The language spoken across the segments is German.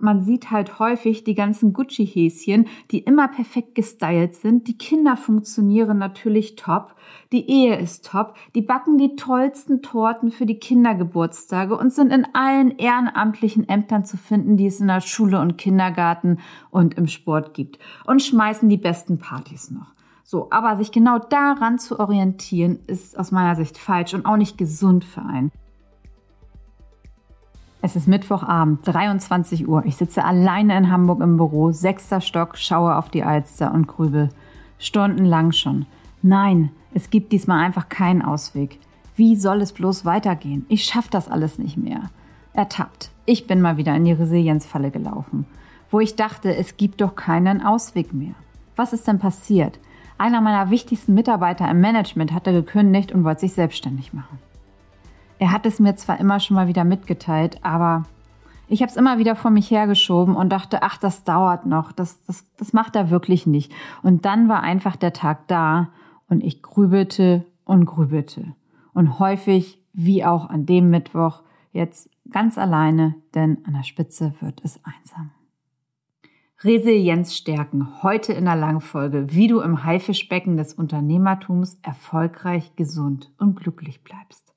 Man sieht halt häufig die ganzen Gucci-Häschen, die immer perfekt gestylt sind. Die Kinder funktionieren natürlich top. Die Ehe ist top. Die backen die tollsten Torten für die Kindergeburtstage und sind in allen ehrenamtlichen Ämtern zu finden, die es in der Schule und Kindergarten und im Sport gibt. Und schmeißen die besten Partys noch. So, aber sich genau daran zu orientieren, ist aus meiner Sicht falsch und auch nicht gesund für einen. Es ist Mittwochabend, 23 Uhr. Ich sitze alleine in Hamburg im Büro, sechster Stock, schaue auf die Alster und grübel. Stundenlang schon. Nein, es gibt diesmal einfach keinen Ausweg. Wie soll es bloß weitergehen? Ich schaffe das alles nicht mehr. Ertappt. Ich bin mal wieder in die Resilienzfalle gelaufen, wo ich dachte, es gibt doch keinen Ausweg mehr. Was ist denn passiert? Einer meiner wichtigsten Mitarbeiter im Management hatte gekündigt und wollte sich selbstständig machen. Er hat es mir zwar immer schon mal wieder mitgeteilt, aber ich habe es immer wieder vor mich hergeschoben und dachte, ach, das dauert noch, das, das, das macht er wirklich nicht. Und dann war einfach der Tag da und ich grübelte und grübelte. Und häufig, wie auch an dem Mittwoch, jetzt ganz alleine, denn an der Spitze wird es einsam. Resilienz stärken, heute in der Langfolge, wie du im Haifischbecken des Unternehmertums erfolgreich, gesund und glücklich bleibst.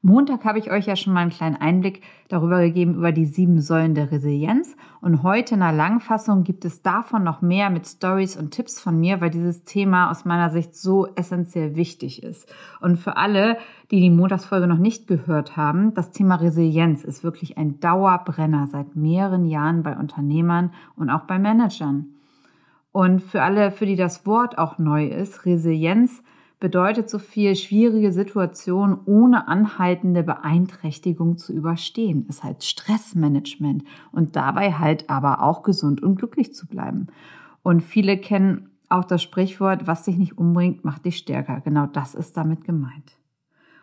Montag habe ich euch ja schon mal einen kleinen Einblick darüber gegeben, über die sieben Säulen der Resilienz. Und heute in der Langfassung gibt es davon noch mehr mit Stories und Tipps von mir, weil dieses Thema aus meiner Sicht so essentiell wichtig ist. Und für alle, die die Montagsfolge noch nicht gehört haben, das Thema Resilienz ist wirklich ein Dauerbrenner seit mehreren Jahren bei Unternehmern und auch bei Managern. Und für alle, für die das Wort auch neu ist, Resilienz bedeutet so viel, schwierige Situationen ohne anhaltende Beeinträchtigung zu überstehen. Ist halt Stressmanagement und dabei halt aber auch gesund und glücklich zu bleiben. Und viele kennen auch das Sprichwort, was dich nicht umbringt, macht dich stärker. Genau das ist damit gemeint.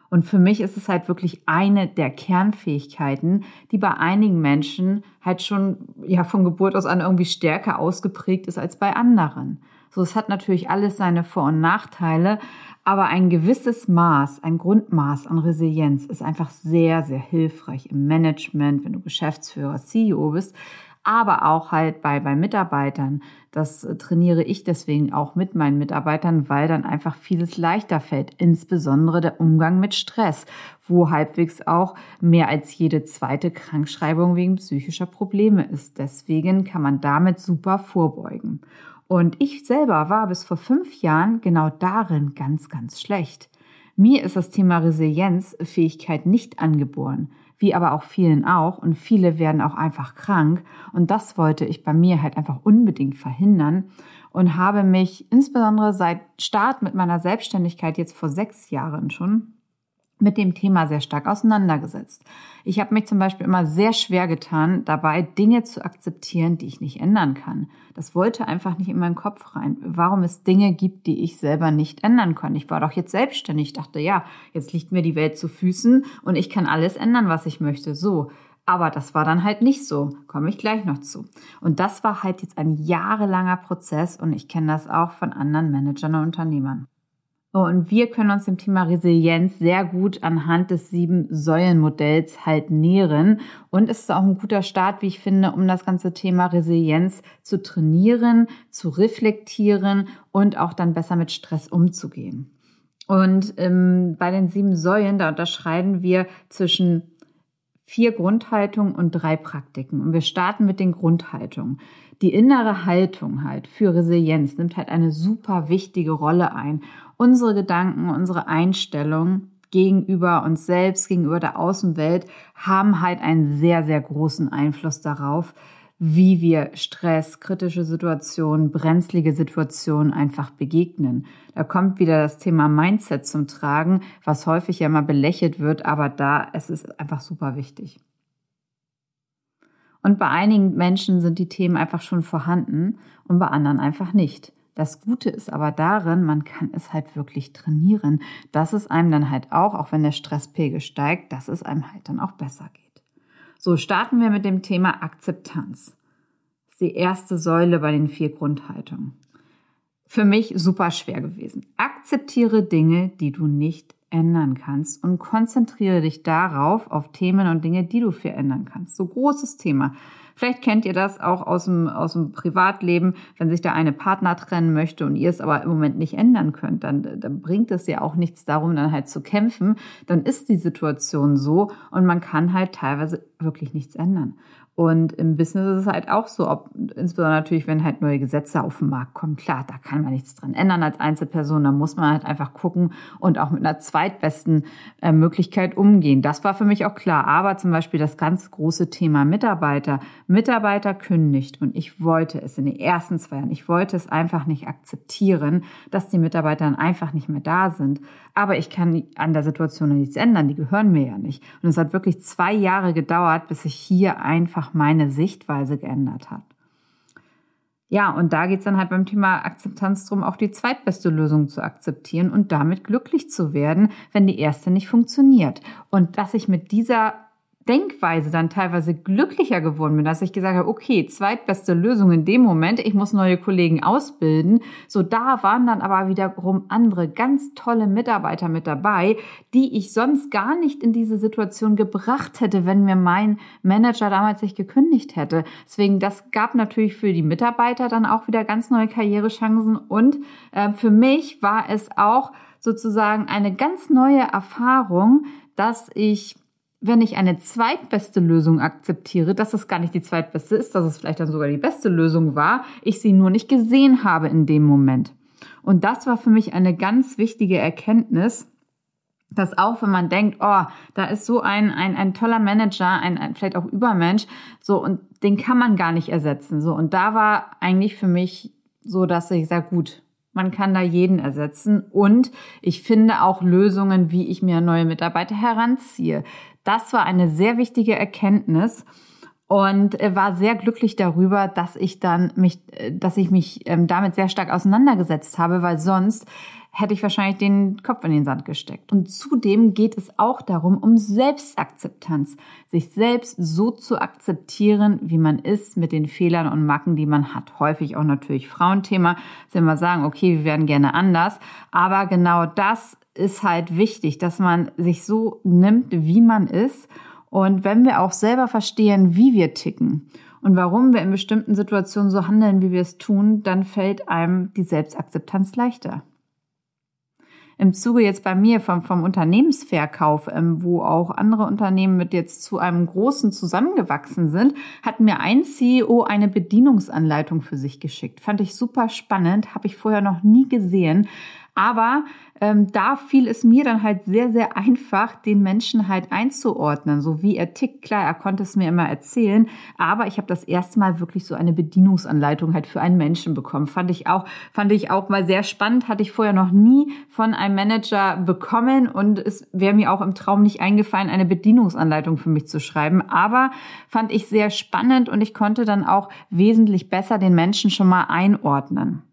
Und für mich ist es halt wirklich eine der Kernfähigkeiten, die bei einigen Menschen halt schon ja von Geburt aus an irgendwie stärker ausgeprägt ist als bei anderen. So, es hat natürlich alles seine Vor- und Nachteile, aber ein gewisses Maß, ein Grundmaß an Resilienz ist einfach sehr, sehr hilfreich im Management, wenn du Geschäftsführer, CEO bist, aber auch halt bei, bei Mitarbeitern. Das trainiere ich deswegen auch mit meinen Mitarbeitern, weil dann einfach vieles leichter fällt, insbesondere der Umgang mit Stress, wo halbwegs auch mehr als jede zweite Krankschreibung wegen psychischer Probleme ist. Deswegen kann man damit super vorbeugen. Und ich selber war bis vor fünf Jahren genau darin ganz, ganz schlecht. Mir ist das Thema Resilienzfähigkeit nicht angeboren, wie aber auch vielen auch. Und viele werden auch einfach krank. Und das wollte ich bei mir halt einfach unbedingt verhindern und habe mich insbesondere seit Start mit meiner Selbstständigkeit jetzt vor sechs Jahren schon mit dem Thema sehr stark auseinandergesetzt. Ich habe mich zum Beispiel immer sehr schwer getan, dabei Dinge zu akzeptieren, die ich nicht ändern kann. Das wollte einfach nicht in meinen Kopf rein. Warum es Dinge gibt, die ich selber nicht ändern kann. Ich war doch jetzt selbstständig. Ich dachte, ja, jetzt liegt mir die Welt zu Füßen und ich kann alles ändern, was ich möchte. So. Aber das war dann halt nicht so. Komme ich gleich noch zu. Und das war halt jetzt ein jahrelanger Prozess und ich kenne das auch von anderen Managern und Unternehmern. Und wir können uns dem Thema Resilienz sehr gut anhand des Sieben-Säulen-Modells halt nähren. Und es ist auch ein guter Start, wie ich finde, um das ganze Thema Resilienz zu trainieren, zu reflektieren und auch dann besser mit Stress umzugehen. Und ähm, bei den sieben Säulen, da unterscheiden wir zwischen vier Grundhaltungen und drei Praktiken. Und wir starten mit den Grundhaltungen. Die innere Haltung halt für Resilienz nimmt halt eine super wichtige Rolle ein unsere Gedanken, unsere Einstellung gegenüber uns selbst, gegenüber der Außenwelt haben halt einen sehr, sehr großen Einfluss darauf, wie wir Stress, kritische Situationen, brenzlige Situationen einfach begegnen. Da kommt wieder das Thema Mindset zum Tragen, was häufig ja mal belächelt wird, aber da es ist einfach super wichtig. Und bei einigen Menschen sind die Themen einfach schon vorhanden und bei anderen einfach nicht. Das Gute ist aber darin, man kann es halt wirklich trainieren, dass es einem dann halt auch, auch wenn der Stresspegel steigt, dass es einem halt dann auch besser geht. So starten wir mit dem Thema Akzeptanz. Das ist die erste Säule bei den vier Grundhaltungen. Für mich super schwer gewesen. Akzeptiere Dinge, die du nicht ändern kannst und konzentriere dich darauf, auf Themen und Dinge, die du verändern kannst. So großes Thema. Vielleicht kennt ihr das auch aus dem, aus dem Privatleben, wenn sich der eine Partner trennen möchte und ihr es aber im Moment nicht ändern könnt, dann, dann bringt es ja auch nichts darum, dann halt zu kämpfen. Dann ist die Situation so und man kann halt teilweise wirklich nichts ändern. Und im Business ist es halt auch so, ob, insbesondere natürlich, wenn halt neue Gesetze auf den Markt kommen. Klar, da kann man nichts dran ändern als Einzelperson. Da muss man halt einfach gucken und auch mit einer zweitbesten äh, Möglichkeit umgehen. Das war für mich auch klar. Aber zum Beispiel das ganz große Thema Mitarbeiter. Mitarbeiter kündigt. Und ich wollte es in den ersten zwei Jahren, ich wollte es einfach nicht akzeptieren, dass die Mitarbeiter dann einfach nicht mehr da sind. Aber ich kann an der Situation nichts ändern. Die gehören mir ja nicht. Und es hat wirklich zwei Jahre gedauert, bis ich hier einfach einfach meine Sichtweise geändert hat. Ja, und da geht es dann halt beim Thema Akzeptanz darum, auch die zweitbeste Lösung zu akzeptieren und damit glücklich zu werden, wenn die erste nicht funktioniert. Und dass ich mit dieser Denkweise dann teilweise glücklicher geworden bin, dass ich gesagt habe, okay, zweitbeste Lösung in dem Moment, ich muss neue Kollegen ausbilden. So da waren dann aber wiederum andere ganz tolle Mitarbeiter mit dabei, die ich sonst gar nicht in diese Situation gebracht hätte, wenn mir mein Manager damals nicht gekündigt hätte. Deswegen, das gab natürlich für die Mitarbeiter dann auch wieder ganz neue Karrierechancen und äh, für mich war es auch sozusagen eine ganz neue Erfahrung, dass ich wenn ich eine zweitbeste Lösung akzeptiere, dass es gar nicht die zweitbeste ist, dass es vielleicht dann sogar die beste Lösung war, ich sie nur nicht gesehen habe in dem Moment. Und das war für mich eine ganz wichtige Erkenntnis, dass auch wenn man denkt, oh, da ist so ein, ein, ein toller Manager, ein, ein vielleicht auch Übermensch, so und den kann man gar nicht ersetzen. So und da war eigentlich für mich so, dass ich sage, gut, man kann da jeden ersetzen und ich finde auch Lösungen, wie ich mir neue Mitarbeiter heranziehe. Das war eine sehr wichtige Erkenntnis und war sehr glücklich darüber, dass ich dann mich, dass ich mich ähm, damit sehr stark auseinandergesetzt habe, weil sonst hätte ich wahrscheinlich den Kopf in den Sand gesteckt. Und zudem geht es auch darum, um Selbstakzeptanz, sich selbst so zu akzeptieren, wie man ist, mit den Fehlern und Macken, die man hat. Häufig auch natürlich Frauenthema, dass wir sagen, okay, wir werden gerne anders. Aber genau das ist halt wichtig, dass man sich so nimmt, wie man ist. Und wenn wir auch selber verstehen, wie wir ticken und warum wir in bestimmten Situationen so handeln, wie wir es tun, dann fällt einem die Selbstakzeptanz leichter im Zuge jetzt bei mir vom, vom Unternehmensverkauf, ähm, wo auch andere Unternehmen mit jetzt zu einem großen zusammengewachsen sind, hat mir ein CEO eine Bedienungsanleitung für sich geschickt. Fand ich super spannend, habe ich vorher noch nie gesehen. Aber ähm, da fiel es mir dann halt sehr, sehr einfach, den Menschen halt einzuordnen, so wie er tickt. Klar, er konnte es mir immer erzählen, aber ich habe das erste Mal wirklich so eine Bedienungsanleitung halt für einen Menschen bekommen. Fand ich auch, fand ich auch mal sehr spannend, hatte ich vorher noch nie von einem Manager bekommen und es wäre mir auch im Traum nicht eingefallen, eine Bedienungsanleitung für mich zu schreiben. Aber fand ich sehr spannend und ich konnte dann auch wesentlich besser den Menschen schon mal einordnen.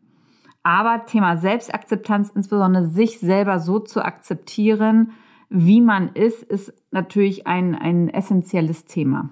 Aber Thema Selbstakzeptanz, insbesondere sich selber so zu akzeptieren, wie man ist, ist natürlich ein, ein essentielles Thema.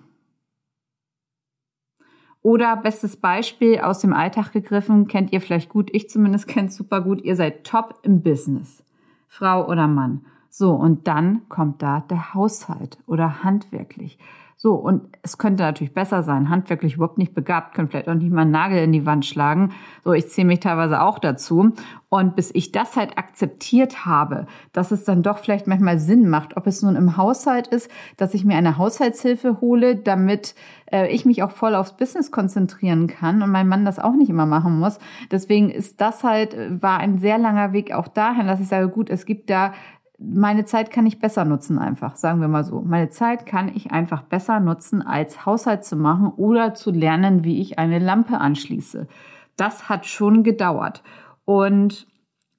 Oder bestes Beispiel aus dem Alltag gegriffen, kennt ihr vielleicht gut, ich zumindest kenne super gut, ihr seid top im Business, Frau oder Mann. So, und dann kommt da der Haushalt oder handwerklich. So, und es könnte natürlich besser sein. Handwerklich überhaupt nicht begabt, können vielleicht auch nicht mal einen Nagel in die Wand schlagen. So, ich zähle mich teilweise auch dazu. Und bis ich das halt akzeptiert habe, dass es dann doch vielleicht manchmal Sinn macht, ob es nun im Haushalt ist, dass ich mir eine Haushaltshilfe hole, damit äh, ich mich auch voll aufs Business konzentrieren kann und mein Mann das auch nicht immer machen muss. Deswegen ist das halt, war ein sehr langer Weg auch dahin, dass ich sage, gut, es gibt da meine Zeit kann ich besser nutzen einfach, sagen wir mal so. Meine Zeit kann ich einfach besser nutzen, als Haushalt zu machen oder zu lernen, wie ich eine Lampe anschließe. Das hat schon gedauert. Und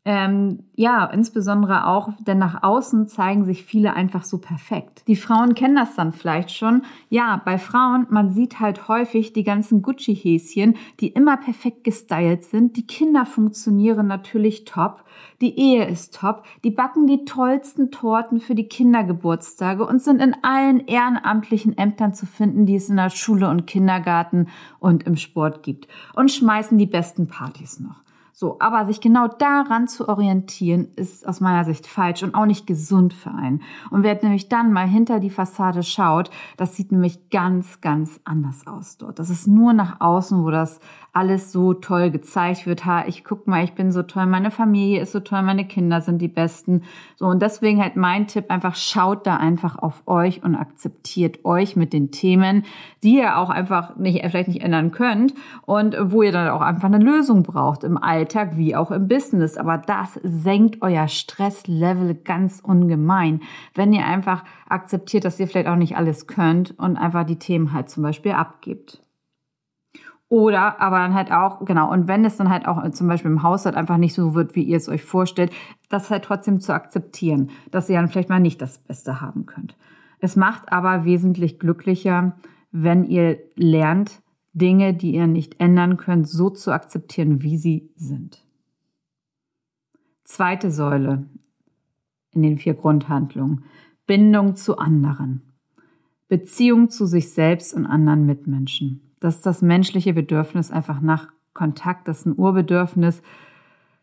ähm, ja, insbesondere auch, denn nach außen zeigen sich viele einfach so perfekt. Die Frauen kennen das dann vielleicht schon. Ja, bei Frauen, man sieht halt häufig die ganzen Gucci-Häschen, die immer perfekt gestylt sind. Die Kinder funktionieren natürlich top. Die Ehe ist top. Die backen die tollsten Torten für die Kindergeburtstage und sind in allen ehrenamtlichen Ämtern zu finden, die es in der Schule und Kindergarten und im Sport gibt. Und schmeißen die besten Partys noch. So, aber sich genau daran zu orientieren, ist aus meiner Sicht falsch und auch nicht gesund für einen. Und wer nämlich dann mal hinter die Fassade schaut, das sieht nämlich ganz, ganz anders aus dort. Das ist nur nach außen, wo das alles so toll gezeigt wird. Ha, ich guck mal, ich bin so toll, meine Familie ist so toll, meine Kinder sind die besten. So, und deswegen halt mein Tipp einfach, schaut da einfach auf euch und akzeptiert euch mit den Themen, die ihr auch einfach nicht, vielleicht nicht ändern könnt und wo ihr dann auch einfach eine Lösung braucht im Alltag wie auch im Business. Aber das senkt euer Stresslevel ganz ungemein, wenn ihr einfach akzeptiert, dass ihr vielleicht auch nicht alles könnt und einfach die Themen halt zum Beispiel abgibt. Oder aber dann halt auch, genau, und wenn es dann halt auch zum Beispiel im Haushalt einfach nicht so wird, wie ihr es euch vorstellt, das halt trotzdem zu akzeptieren, dass ihr dann vielleicht mal nicht das Beste haben könnt. Es macht aber wesentlich glücklicher, wenn ihr lernt, Dinge, die ihr nicht ändern könnt, so zu akzeptieren, wie sie sind. Zweite Säule in den vier Grundhandlungen. Bindung zu anderen. Beziehung zu sich selbst und anderen Mitmenschen. Das ist das menschliche Bedürfnis einfach nach Kontakt, das ist ein Urbedürfnis.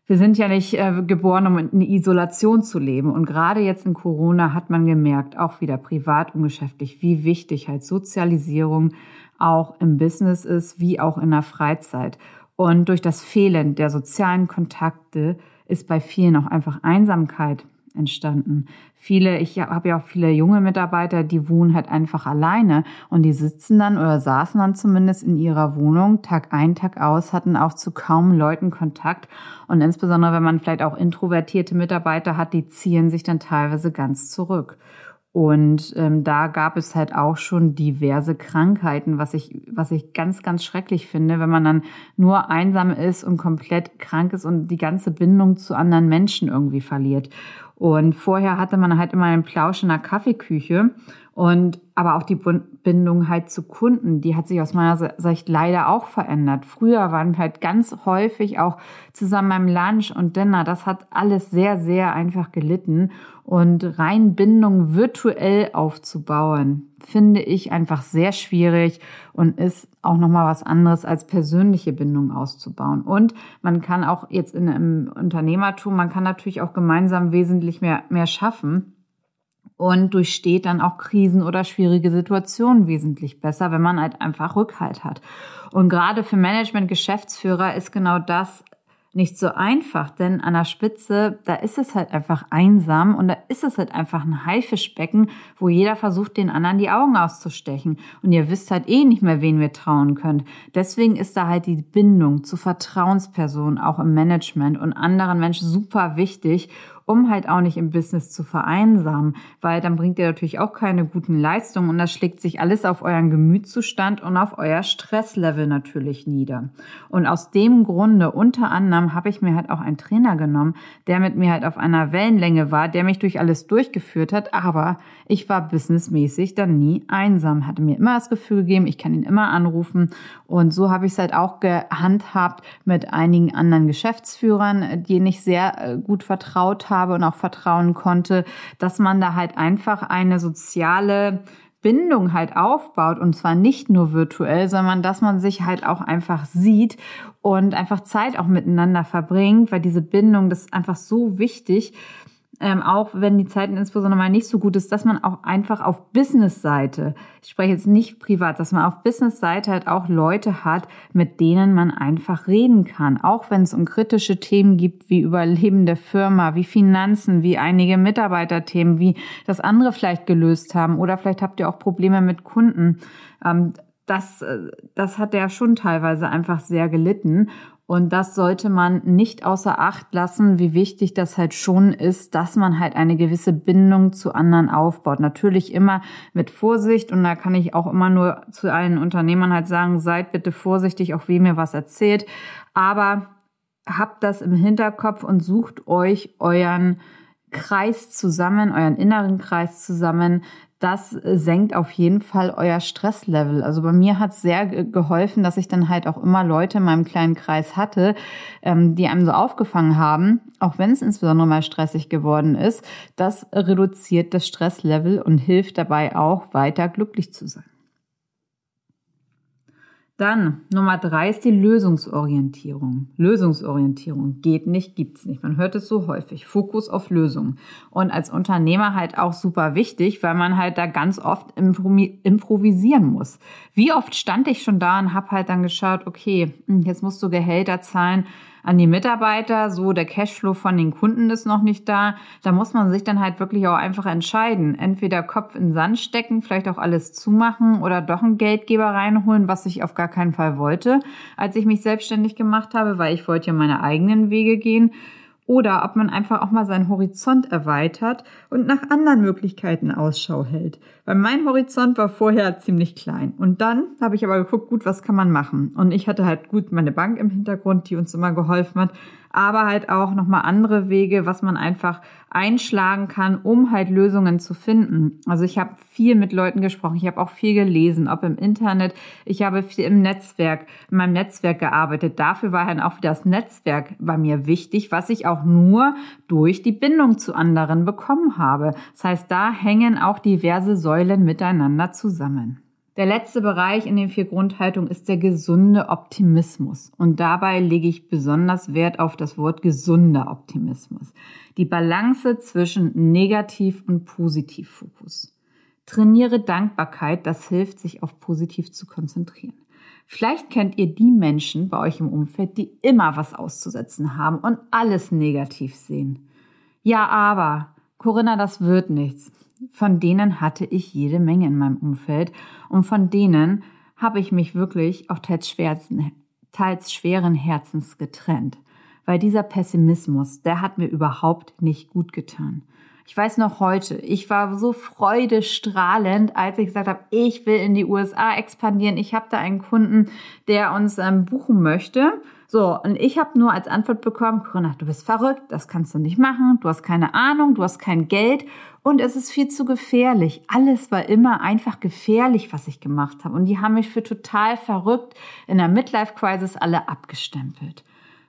Wir sind ja nicht äh, geboren, um in Isolation zu leben. Und gerade jetzt in Corona hat man gemerkt, auch wieder privat und geschäftlich, wie wichtig halt Sozialisierung auch im Business ist, wie auch in der Freizeit. Und durch das Fehlen der sozialen Kontakte ist bei vielen auch einfach Einsamkeit entstanden. Viele, ich habe ja auch viele junge Mitarbeiter, die wohnen halt einfach alleine und die sitzen dann oder saßen dann zumindest in ihrer Wohnung Tag ein, Tag aus, hatten auch zu kaum Leuten Kontakt und insbesondere wenn man vielleicht auch introvertierte Mitarbeiter hat, die ziehen sich dann teilweise ganz zurück. Und ähm, da gab es halt auch schon diverse Krankheiten, was ich, was ich ganz, ganz schrecklich finde, wenn man dann nur einsam ist und komplett krank ist und die ganze Bindung zu anderen Menschen irgendwie verliert. Und vorher hatte man halt immer einen Plausch in der Kaffeeküche und aber auch die Bindung halt zu Kunden, die hat sich aus meiner Sicht leider auch verändert. Früher waren wir halt ganz häufig auch zusammen beim Lunch und Dinner. Das hat alles sehr, sehr einfach gelitten. Und rein Bindung virtuell aufzubauen, finde ich einfach sehr schwierig und ist auch nochmal was anderes als persönliche Bindung auszubauen. Und man kann auch jetzt in einem Unternehmertum, man kann natürlich auch gemeinsam wesentlich mehr, mehr schaffen und durchsteht dann auch Krisen oder schwierige Situationen wesentlich besser, wenn man halt einfach Rückhalt hat. Und gerade für Management, Geschäftsführer ist genau das nicht so einfach, denn an der Spitze, da ist es halt einfach einsam und da ist es halt einfach ein Haifischbecken, wo jeder versucht, den anderen die Augen auszustechen. Und ihr wisst halt eh nicht mehr, wen wir trauen könnt. Deswegen ist da halt die Bindung zu Vertrauenspersonen auch im Management und anderen Menschen super wichtig um halt auch nicht im Business zu vereinsamen, weil dann bringt ihr natürlich auch keine guten Leistungen und das schlägt sich alles auf euren Gemütszustand und auf euer Stresslevel natürlich nieder. Und aus dem Grunde unter anderem habe ich mir halt auch einen Trainer genommen, der mit mir halt auf einer Wellenlänge war, der mich durch alles durchgeführt hat, aber ich war businessmäßig dann nie einsam, hatte mir immer das Gefühl gegeben, ich kann ihn immer anrufen und so habe ich es halt auch gehandhabt mit einigen anderen Geschäftsführern, denen ich sehr äh, gut vertraut habe habe und auch vertrauen konnte, dass man da halt einfach eine soziale Bindung halt aufbaut. Und zwar nicht nur virtuell, sondern dass man sich halt auch einfach sieht und einfach Zeit auch miteinander verbringt, weil diese Bindung, das ist einfach so wichtig, ähm, auch wenn die Zeiten insbesondere mal nicht so gut ist, dass man auch einfach auf Business-Seite, ich spreche jetzt nicht privat, dass man auf Business-Seite halt auch Leute hat, mit denen man einfach reden kann. Auch wenn es um kritische Themen gibt, wie Überleben der Firma, wie Finanzen, wie einige Mitarbeiterthemen, wie das andere vielleicht gelöst haben oder vielleicht habt ihr auch Probleme mit Kunden. Ähm, das, äh, das hat ja schon teilweise einfach sehr gelitten. Und das sollte man nicht außer Acht lassen, wie wichtig das halt schon ist, dass man halt eine gewisse Bindung zu anderen aufbaut. Natürlich immer mit Vorsicht und da kann ich auch immer nur zu allen Unternehmern halt sagen, seid bitte vorsichtig, auch wem ihr was erzählt. Aber habt das im Hinterkopf und sucht euch euren Kreis zusammen, euren inneren Kreis zusammen, das senkt auf jeden Fall euer Stresslevel. Also bei mir hat es sehr geholfen, dass ich dann halt auch immer Leute in meinem kleinen Kreis hatte, ähm, die einem so aufgefangen haben, auch wenn es insbesondere mal stressig geworden ist. Das reduziert das Stresslevel und hilft dabei auch weiter glücklich zu sein. Dann Nummer drei ist die Lösungsorientierung. Lösungsorientierung geht nicht, gibt's nicht. Man hört es so häufig. Fokus auf Lösungen. Und als Unternehmer halt auch super wichtig, weil man halt da ganz oft improvisieren muss. Wie oft stand ich schon da und habe halt dann geschaut, okay, hm, jetzt musst du Gehälter zahlen an die Mitarbeiter, so der Cashflow von den Kunden ist noch nicht da. Da muss man sich dann halt wirklich auch einfach entscheiden. Entweder Kopf in Sand stecken, vielleicht auch alles zumachen oder doch einen Geldgeber reinholen, was ich auf gar keinen Fall wollte, als ich mich selbstständig gemacht habe, weil ich wollte ja meine eigenen Wege gehen oder ob man einfach auch mal seinen Horizont erweitert und nach anderen Möglichkeiten Ausschau hält. Weil mein Horizont war vorher ziemlich klein. Und dann habe ich aber geguckt, gut, was kann man machen? Und ich hatte halt gut meine Bank im Hintergrund, die uns immer geholfen hat aber halt auch nochmal andere Wege, was man einfach einschlagen kann, um halt Lösungen zu finden. Also ich habe viel mit Leuten gesprochen, ich habe auch viel gelesen, ob im Internet, ich habe viel im Netzwerk, in meinem Netzwerk gearbeitet. Dafür war dann auch wieder das Netzwerk bei mir wichtig, was ich auch nur durch die Bindung zu anderen bekommen habe. Das heißt, da hängen auch diverse Säulen miteinander zusammen. Der letzte Bereich in den vier Grundhaltungen ist der gesunde Optimismus. Und dabei lege ich besonders Wert auf das Wort gesunder Optimismus. Die Balance zwischen Negativ- und Positivfokus. Trainiere Dankbarkeit, das hilft, sich auf positiv zu konzentrieren. Vielleicht kennt ihr die Menschen bei euch im Umfeld, die immer was auszusetzen haben und alles negativ sehen. Ja, aber, Corinna, das wird nichts von denen hatte ich jede Menge in meinem Umfeld und von denen habe ich mich wirklich auch teils, schwersten, teils schweren Herzens getrennt, weil dieser Pessimismus, der hat mir überhaupt nicht gut getan. Ich weiß noch heute, ich war so freudestrahlend, als ich gesagt habe, ich will in die USA expandieren. Ich habe da einen Kunden, der uns ähm, buchen möchte. So, und ich habe nur als Antwort bekommen, Corinna, du bist verrückt, das kannst du nicht machen, du hast keine Ahnung, du hast kein Geld und es ist viel zu gefährlich. Alles war immer einfach gefährlich, was ich gemacht habe. Und die haben mich für total verrückt in der Midlife-Crisis alle abgestempelt.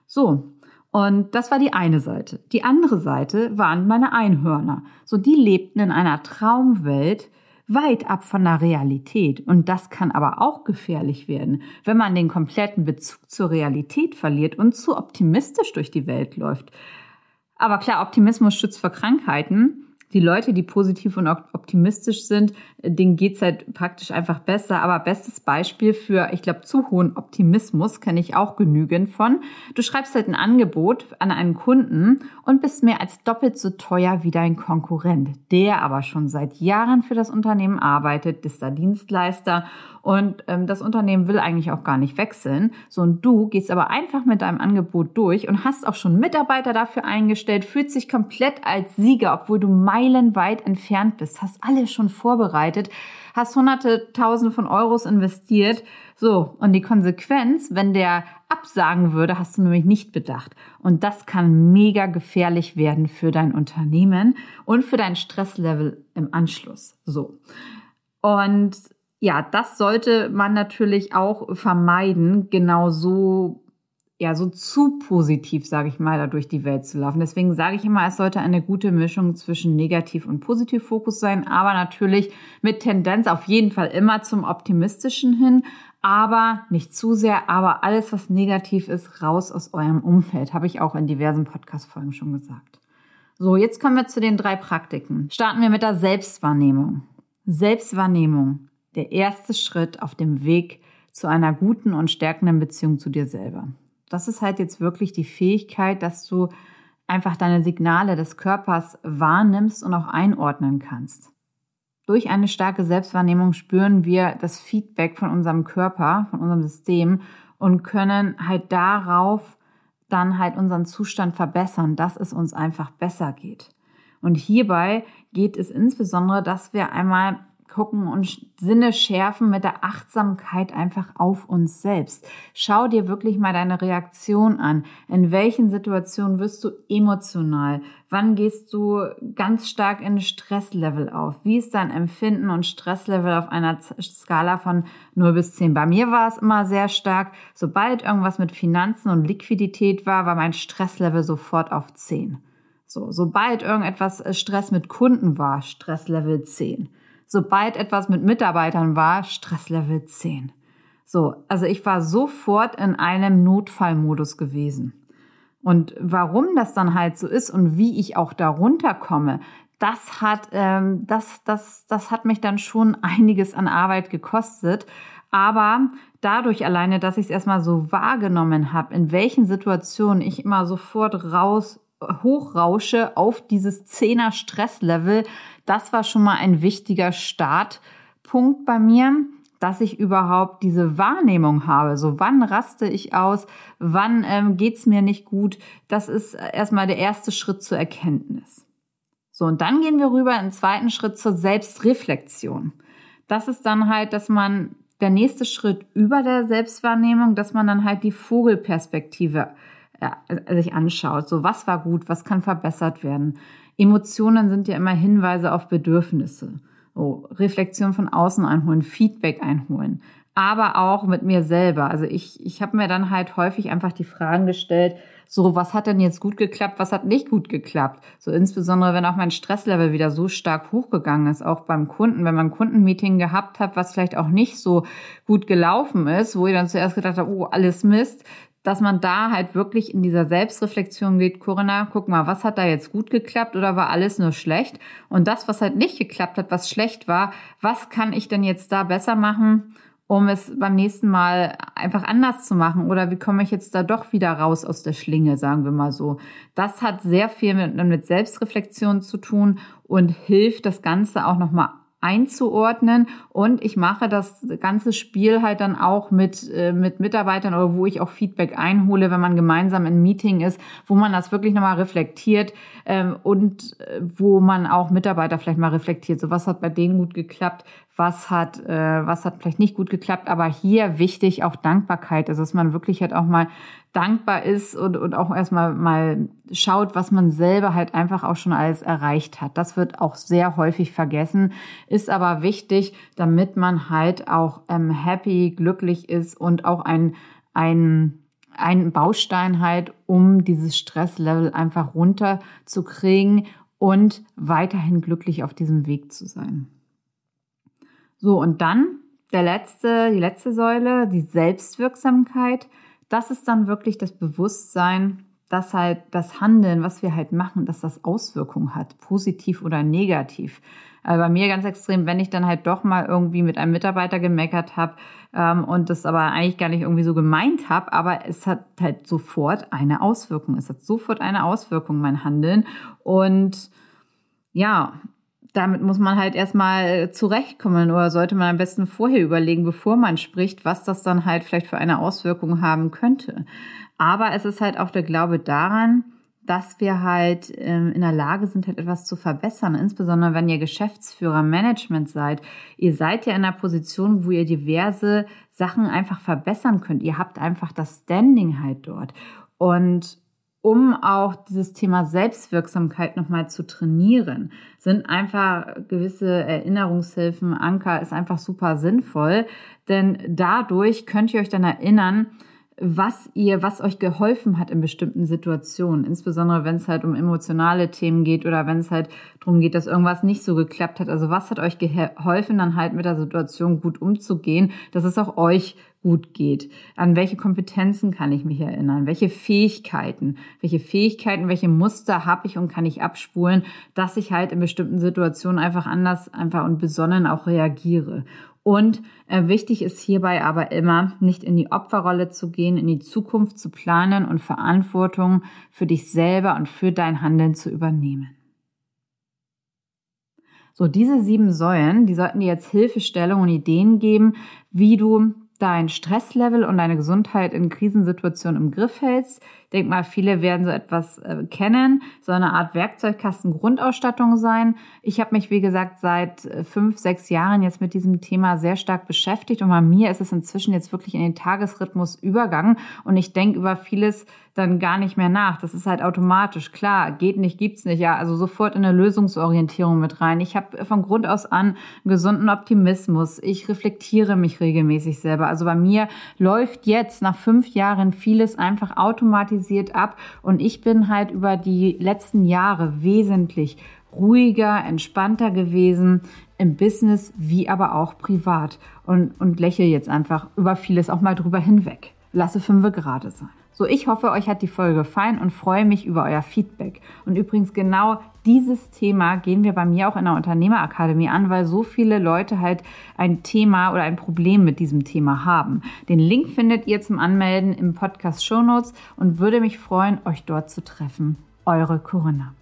So, und das war die eine Seite. Die andere Seite waren meine Einhörner. So, die lebten in einer Traumwelt, weit ab von der Realität. Und das kann aber auch gefährlich werden, wenn man den kompletten Bezug zur Realität verliert und zu optimistisch durch die Welt läuft. Aber klar, Optimismus schützt vor Krankheiten die Leute, die positiv und optimistisch sind, denen geht's halt praktisch einfach besser. Aber bestes Beispiel für, ich glaube, zu hohen Optimismus kenne ich auch genügend von. Du schreibst halt ein Angebot an einen Kunden und bist mehr als doppelt so teuer wie dein Konkurrent, der aber schon seit Jahren für das Unternehmen arbeitet, ist da Dienstleister und ähm, das Unternehmen will eigentlich auch gar nicht wechseln. So und du gehst aber einfach mit deinem Angebot durch und hast auch schon Mitarbeiter dafür eingestellt, fühlt sich komplett als Sieger, obwohl du meilenweit entfernt bist, hast alles schon vorbereitet, hast hunderte, tausende von Euros investiert. So, und die Konsequenz, wenn der absagen würde, hast du nämlich nicht bedacht. Und das kann mega gefährlich werden für dein Unternehmen und für dein Stresslevel im Anschluss. So. Und ja, das sollte man natürlich auch vermeiden, genau so, ja, so zu positiv, sage ich mal, da durch die Welt zu laufen. Deswegen sage ich immer, es sollte eine gute Mischung zwischen Negativ- und Positivfokus sein, aber natürlich mit Tendenz auf jeden Fall immer zum Optimistischen hin, aber nicht zu sehr, aber alles, was negativ ist, raus aus eurem Umfeld, habe ich auch in diversen Podcast-Folgen schon gesagt. So, jetzt kommen wir zu den drei Praktiken. Starten wir mit der Selbstwahrnehmung. Selbstwahrnehmung der erste Schritt auf dem Weg zu einer guten und stärkenden Beziehung zu dir selber. Das ist halt jetzt wirklich die Fähigkeit, dass du einfach deine Signale des Körpers wahrnimmst und auch einordnen kannst. Durch eine starke Selbstwahrnehmung spüren wir das Feedback von unserem Körper, von unserem System und können halt darauf dann halt unseren Zustand verbessern, dass es uns einfach besser geht. Und hierbei geht es insbesondere, dass wir einmal gucken und Sinne schärfen mit der Achtsamkeit einfach auf uns selbst. Schau dir wirklich mal deine Reaktion an. In welchen Situationen wirst du emotional? Wann gehst du ganz stark in Stresslevel auf? Wie ist dein Empfinden und Stresslevel auf einer Skala von 0 bis 10? Bei mir war es immer sehr stark. Sobald irgendwas mit Finanzen und Liquidität war, war mein Stresslevel sofort auf 10. So, sobald irgendetwas äh, Stress mit Kunden war, Stresslevel 10 sobald etwas mit Mitarbeitern war, Stresslevel 10. So, also ich war sofort in einem Notfallmodus gewesen. Und warum das dann halt so ist und wie ich auch darunter komme, das hat, ähm, das, das, das hat mich dann schon einiges an Arbeit gekostet. Aber dadurch alleine, dass ich es erstmal so wahrgenommen habe, in welchen Situationen ich immer sofort raus hochrausche auf dieses Zehner Stresslevel, das war schon mal ein wichtiger Startpunkt bei mir, dass ich überhaupt diese Wahrnehmung habe. So, wann raste ich aus? Wann ähm, geht's mir nicht gut? Das ist erstmal der erste Schritt zur Erkenntnis. So, und dann gehen wir rüber im zweiten Schritt zur Selbstreflexion. Das ist dann halt, dass man der nächste Schritt über der Selbstwahrnehmung, dass man dann halt die Vogelperspektive sich anschaut. So, was war gut, was kann verbessert werden? Emotionen sind ja immer Hinweise auf Bedürfnisse. Oh, Reflexion von außen einholen, Feedback einholen, aber auch mit mir selber. Also ich, ich habe mir dann halt häufig einfach die Fragen gestellt, so, was hat denn jetzt gut geklappt, was hat nicht gut geklappt? So insbesondere, wenn auch mein Stresslevel wieder so stark hochgegangen ist, auch beim Kunden, wenn man ein Kundenmeeting gehabt hat, was vielleicht auch nicht so gut gelaufen ist, wo ich dann zuerst gedacht habe, oh, alles Mist, dass man da halt wirklich in dieser Selbstreflexion geht, Corinna, guck mal, was hat da jetzt gut geklappt oder war alles nur schlecht? Und das, was halt nicht geklappt hat, was schlecht war, was kann ich denn jetzt da besser machen? um es beim nächsten Mal einfach anders zu machen? Oder wie komme ich jetzt da doch wieder raus aus der Schlinge, sagen wir mal so? Das hat sehr viel mit, mit Selbstreflexion zu tun und hilft das Ganze auch nochmal einzuordnen und ich mache das ganze Spiel halt dann auch mit, äh, mit Mitarbeitern oder wo ich auch Feedback einhole, wenn man gemeinsam in Meeting ist, wo man das wirklich nochmal reflektiert ähm, und äh, wo man auch Mitarbeiter vielleicht mal reflektiert. So was hat bei denen gut geklappt, was hat, äh, was hat vielleicht nicht gut geklappt, aber hier wichtig auch Dankbarkeit, also dass man wirklich halt auch mal dankbar ist und, und auch erstmal mal schaut, was man selber halt einfach auch schon alles erreicht hat. Das wird auch sehr häufig vergessen, ist aber wichtig, damit man halt auch ähm, happy, glücklich ist und auch ein, ein ein Baustein halt, um dieses Stresslevel einfach runterzukriegen und weiterhin glücklich auf diesem Weg zu sein. So, und dann der letzte, die letzte Säule, die Selbstwirksamkeit. Das ist dann wirklich das Bewusstsein, dass halt das Handeln, was wir halt machen, dass das Auswirkungen hat, positiv oder negativ. Also bei mir ganz extrem, wenn ich dann halt doch mal irgendwie mit einem Mitarbeiter gemeckert habe ähm, und das aber eigentlich gar nicht irgendwie so gemeint habe, aber es hat halt sofort eine Auswirkung. Es hat sofort eine Auswirkung, mein Handeln. Und ja, damit muss man halt erstmal zurechtkommen oder sollte man am besten vorher überlegen, bevor man spricht, was das dann halt vielleicht für eine Auswirkung haben könnte. Aber es ist halt auch der Glaube daran, dass wir halt ähm, in der Lage sind, halt etwas zu verbessern. Insbesondere wenn ihr Geschäftsführer, Management seid. Ihr seid ja in einer Position, wo ihr diverse Sachen einfach verbessern könnt. Ihr habt einfach das Standing halt dort. Und um auch dieses Thema Selbstwirksamkeit nochmal zu trainieren, sind einfach gewisse Erinnerungshilfen, Anker ist einfach super sinnvoll, denn dadurch könnt ihr euch dann erinnern, was ihr, was euch geholfen hat in bestimmten Situationen, insbesondere wenn es halt um emotionale Themen geht oder wenn es halt darum geht, dass irgendwas nicht so geklappt hat. Also was hat euch geholfen, dann halt mit der Situation gut umzugehen, dass es auch euch gut geht? An welche Kompetenzen kann ich mich erinnern? Welche Fähigkeiten? Welche Fähigkeiten, welche Muster habe ich und kann ich abspulen, dass ich halt in bestimmten Situationen einfach anders, einfach und besonnen auch reagiere? Und äh, wichtig ist hierbei aber immer, nicht in die Opferrolle zu gehen, in die Zukunft zu planen und Verantwortung für dich selber und für dein Handeln zu übernehmen. So, diese sieben Säulen, die sollten dir jetzt Hilfestellung und Ideen geben, wie du dein Stresslevel und deine Gesundheit in Krisensituationen im Griff hältst. Denke mal, viele werden so etwas äh, kennen, so eine Art Werkzeugkasten Grundausstattung sein. Ich habe mich, wie gesagt, seit äh, fünf, sechs Jahren jetzt mit diesem Thema sehr stark beschäftigt und bei mir ist es inzwischen jetzt wirklich in den Tagesrhythmus übergangen und ich denke über vieles dann gar nicht mehr nach. Das ist halt automatisch. Klar, geht nicht, gibt's nicht. Ja, also sofort in eine Lösungsorientierung mit rein. Ich habe von Grund aus an gesunden Optimismus. Ich reflektiere mich regelmäßig selber. Also bei mir läuft jetzt nach fünf Jahren vieles einfach automatisiert ab und ich bin halt über die letzten Jahre wesentlich ruhiger, entspannter gewesen im Business wie aber auch privat und, und lächle jetzt einfach über vieles auch mal drüber hinweg. Lasse fünfe gerade sein. So, ich hoffe, euch hat die Folge gefallen und freue mich über euer Feedback. Und übrigens genau dieses Thema gehen wir bei mir auch in der Unternehmerakademie an, weil so viele Leute halt ein Thema oder ein Problem mit diesem Thema haben. Den Link findet ihr zum Anmelden im Podcast Show Notes und würde mich freuen, euch dort zu treffen. Eure Corinna.